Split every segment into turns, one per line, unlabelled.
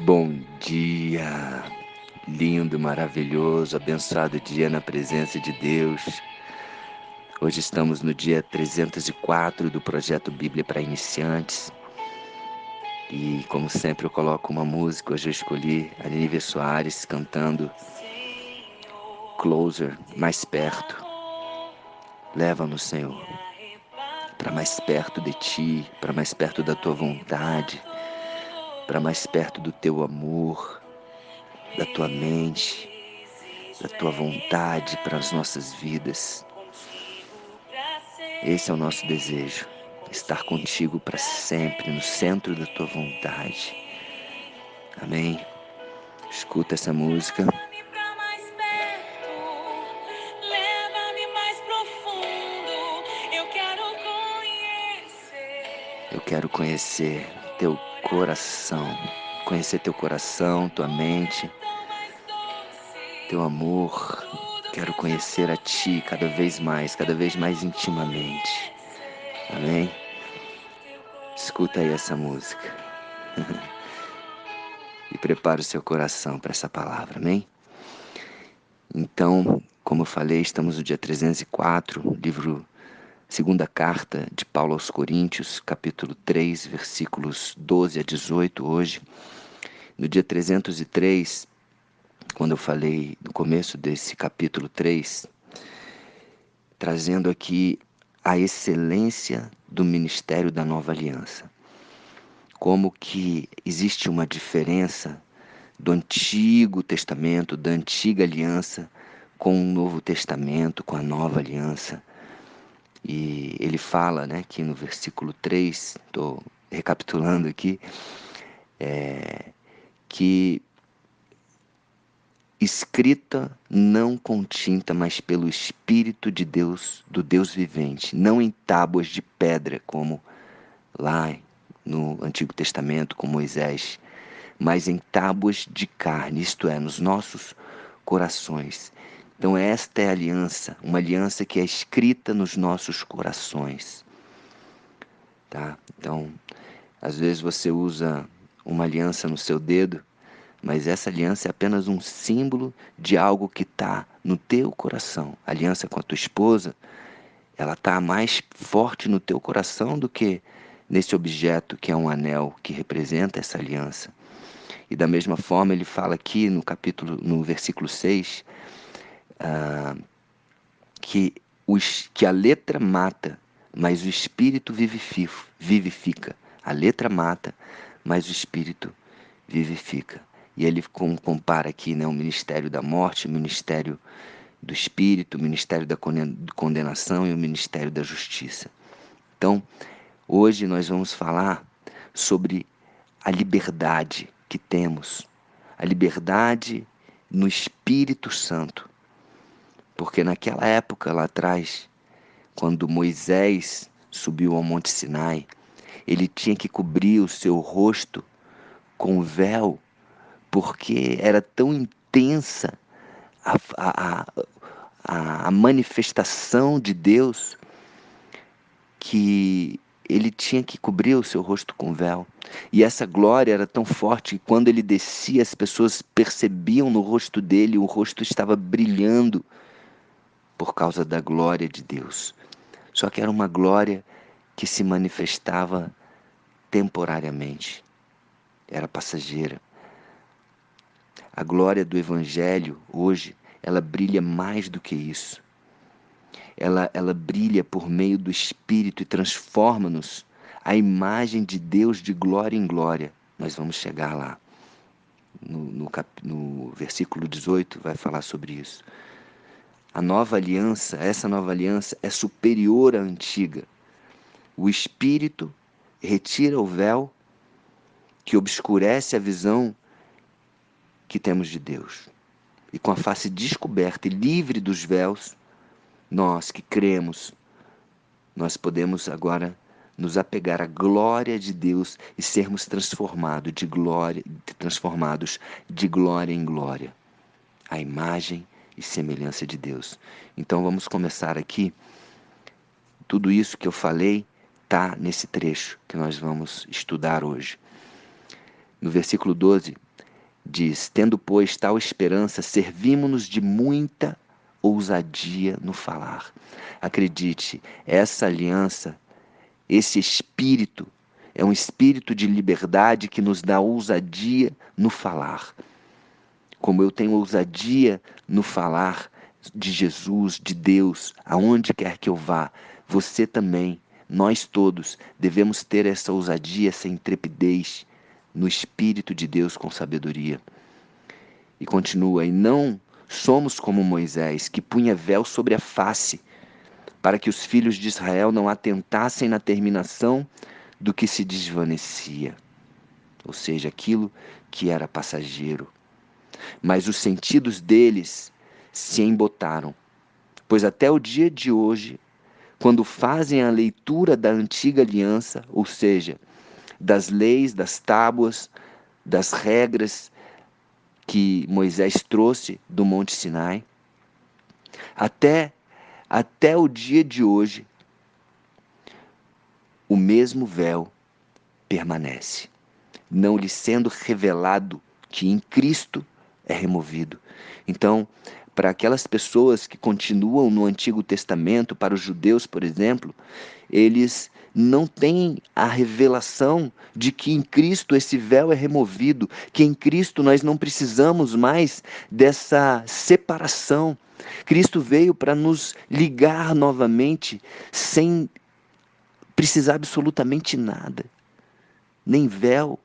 Bom dia, lindo, maravilhoso, abençoado dia na presença de Deus. Hoje estamos no dia 304 do projeto Bíblia para Iniciantes. E como sempre eu coloco uma música, hoje eu escolhi a Soares cantando Closer, mais perto. Leva-nos, Senhor, para mais perto de Ti, para mais perto da Tua vontade para mais perto do teu amor, da tua mente, da tua vontade para as nossas vidas. Esse é o nosso desejo, estar contigo para sempre, no centro da tua vontade. Amém. Escuta essa música. Eu quero conhecer teu coração, conhecer teu coração, tua mente, teu amor. Quero conhecer a Ti cada vez mais, cada vez mais intimamente. Amém? Escuta aí essa música. e prepara o seu coração para essa palavra, amém? Então, como eu falei, estamos no dia 304, livro Segunda carta de Paulo aos Coríntios, capítulo 3, versículos 12 a 18 hoje. No dia 303, quando eu falei no começo desse capítulo 3, trazendo aqui a excelência do ministério da nova aliança. Como que existe uma diferença do Antigo Testamento, da antiga aliança, com o Novo Testamento, com a nova aliança e ele fala, né, que no versículo 3, estou recapitulando aqui, é, que escrita não com tinta, mas pelo Espírito de Deus, do Deus vivente, não em tábuas de pedra, como lá no Antigo Testamento com Moisés, mas em tábuas de carne, isto é, nos nossos corações. Então, esta é a aliança, uma aliança que é escrita nos nossos corações. Tá? Então, às vezes você usa uma aliança no seu dedo, mas essa aliança é apenas um símbolo de algo que está no teu coração. A aliança com a tua esposa, ela está mais forte no teu coração do que nesse objeto que é um anel que representa essa aliança. E da mesma forma ele fala aqui no capítulo, no versículo 6, ah, que, os, que a letra mata, mas o espírito vivifica. A letra mata, mas o espírito vivifica. E ele compara aqui né, o ministério da morte, o ministério do espírito, o ministério da condenação e o ministério da justiça. Então, hoje nós vamos falar sobre a liberdade que temos, a liberdade no Espírito Santo. Porque naquela época lá atrás, quando Moisés subiu ao Monte Sinai, ele tinha que cobrir o seu rosto com véu, porque era tão intensa a, a, a, a manifestação de Deus que ele tinha que cobrir o seu rosto com véu. E essa glória era tão forte que quando ele descia, as pessoas percebiam no rosto dele, o rosto estava brilhando por causa da glória de Deus. Só que era uma glória que se manifestava temporariamente, era passageira. A glória do Evangelho hoje, ela brilha mais do que isso. Ela, ela brilha por meio do Espírito e transforma-nos a imagem de Deus de glória em glória. Nós vamos chegar lá. No, no, cap, no versículo 18 vai falar sobre isso. A nova aliança, essa nova aliança é superior à antiga. O Espírito retira o véu que obscurece a visão que temos de Deus. E com a face descoberta e livre dos véus, nós que cremos, nós podemos agora nos apegar à glória de Deus e sermos transformados de glória, transformados de glória em glória. A imagem e semelhança de Deus. Então vamos começar aqui. Tudo isso que eu falei está nesse trecho que nós vamos estudar hoje. No versículo 12, diz: Tendo, pois, tal esperança, servimos-nos de muita ousadia no falar. Acredite, essa aliança, esse espírito, é um espírito de liberdade que nos dá ousadia no falar. Como eu tenho ousadia no falar de Jesus, de Deus, aonde quer que eu vá, você também, nós todos, devemos ter essa ousadia, essa intrepidez no Espírito de Deus com sabedoria. E continua, e não somos como Moisés, que punha véu sobre a face, para que os filhos de Israel não atentassem na terminação do que se desvanecia, ou seja, aquilo que era passageiro. Mas os sentidos deles se embotaram, pois até o dia de hoje, quando fazem a leitura da antiga aliança, ou seja, das leis, das tábuas, das regras que Moisés trouxe do Monte Sinai, até, até o dia de hoje, o mesmo véu permanece, não lhe sendo revelado que em Cristo é removido. Então, para aquelas pessoas que continuam no Antigo Testamento, para os judeus, por exemplo, eles não têm a revelação de que em Cristo esse véu é removido, que em Cristo nós não precisamos mais dessa separação. Cristo veio para nos ligar novamente sem precisar absolutamente nada, nem véu,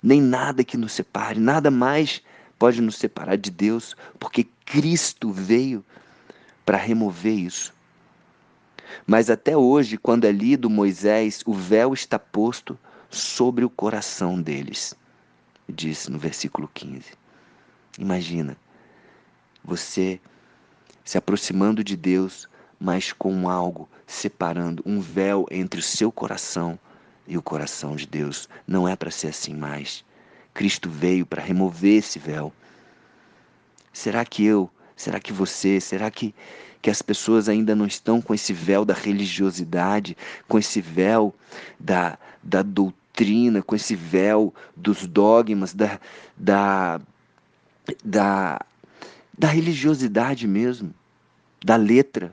nem nada que nos separe, nada mais pode nos separar de Deus, porque Cristo veio para remover isso. Mas até hoje, quando é lido Moisés, o véu está posto sobre o coração deles, disse no versículo 15. Imagina, você se aproximando de Deus, mas com algo separando, um véu entre o seu coração e o coração de Deus. Não é para ser assim mais. Cristo veio para remover esse véu. Será que eu, será que você, será que, que as pessoas ainda não estão com esse véu da religiosidade, com esse véu da, da doutrina, com esse véu dos dogmas, da, da, da, da religiosidade mesmo, da letra,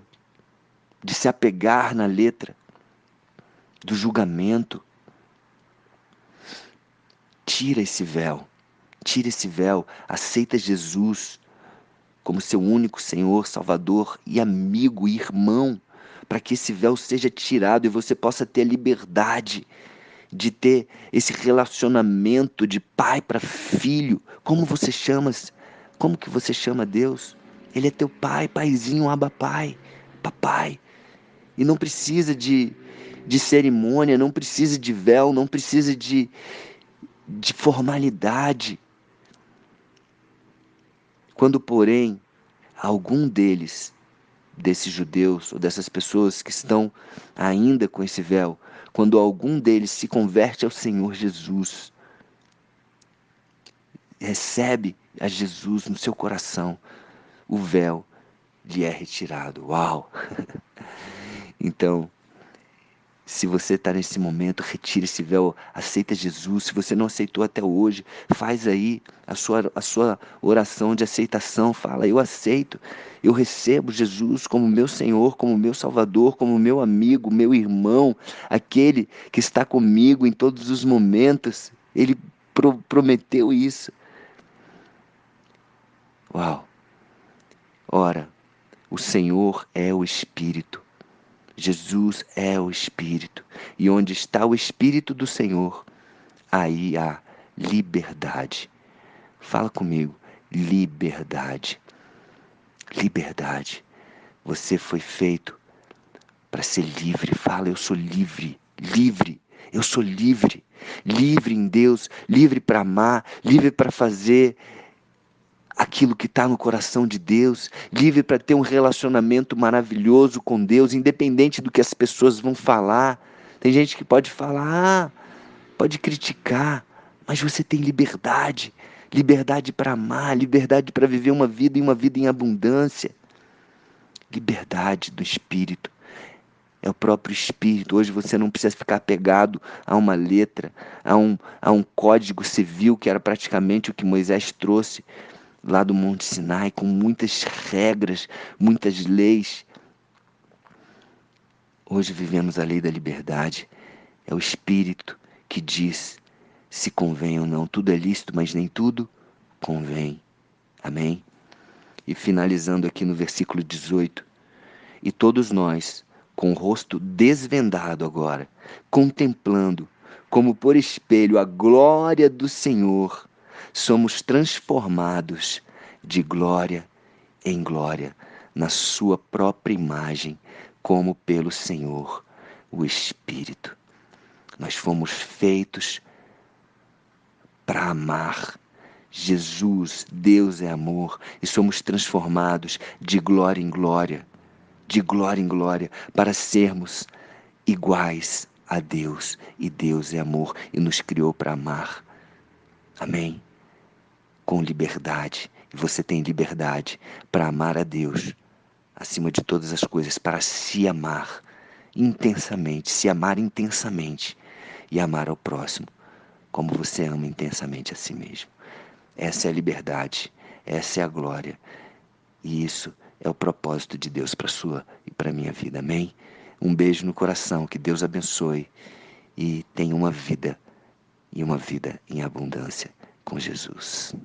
de se apegar na letra, do julgamento, Tira esse véu, tira esse véu, aceita Jesus como seu único Senhor, Salvador e amigo e irmão, para que esse véu seja tirado e você possa ter a liberdade de ter esse relacionamento de pai para filho. Como você chama? Como que você chama Deus? Ele é teu pai, paizinho, aba pai, papai. E não precisa de, de cerimônia, não precisa de véu, não precisa de, de formalidade. Quando, porém, algum deles, desses judeus ou dessas pessoas que estão ainda com esse véu, quando algum deles se converte ao Senhor Jesus, recebe a Jesus no seu coração, o véu lhe é retirado. Uau! então, se você está nesse momento, retire esse véu, aceita Jesus. Se você não aceitou até hoje, faz aí a sua, a sua oração de aceitação. Fala, eu aceito, eu recebo Jesus como meu Senhor, como meu Salvador, como meu amigo, meu irmão, aquele que está comigo em todos os momentos. Ele pro, prometeu isso. Uau! Ora, o Senhor é o Espírito. Jesus é o Espírito. E onde está o Espírito do Senhor, aí há liberdade. Fala comigo, liberdade. Liberdade. Você foi feito para ser livre. Fala, eu sou livre, livre. Eu sou livre, livre em Deus, livre para amar, livre para fazer aquilo que está no coração de Deus, livre para ter um relacionamento maravilhoso com Deus, independente do que as pessoas vão falar. Tem gente que pode falar, ah, pode criticar, mas você tem liberdade liberdade para amar, liberdade para viver uma vida e uma vida em abundância. Liberdade do espírito. É o próprio Espírito. Hoje você não precisa ficar apegado a uma letra, a um, a um código civil, que era praticamente o que Moisés trouxe lá do Monte Sinai, com muitas regras, muitas leis. Hoje vivemos a lei da liberdade. É o Espírito que diz se convém ou não. Tudo é lícito, mas nem tudo convém. Amém? E finalizando aqui no versículo 18: E todos nós, com o rosto desvendado agora, contemplando, como por espelho, a glória do Senhor, somos transformados de glória em glória, na Sua própria imagem, como pelo Senhor, o Espírito. Nós fomos feitos para amar. Jesus, Deus é amor, e somos transformados de glória em glória de glória em glória, para sermos iguais a Deus. E Deus é amor e nos criou para amar. Amém? Com liberdade. E você tem liberdade para amar a Deus acima de todas as coisas, para se amar intensamente, se amar intensamente e amar ao próximo como você ama intensamente a si mesmo. Essa é a liberdade, essa é a glória. E isso é o propósito de Deus para sua e para minha vida. Amém? Um beijo no coração, que Deus abençoe e tenha uma vida e uma vida em abundância com Jesus.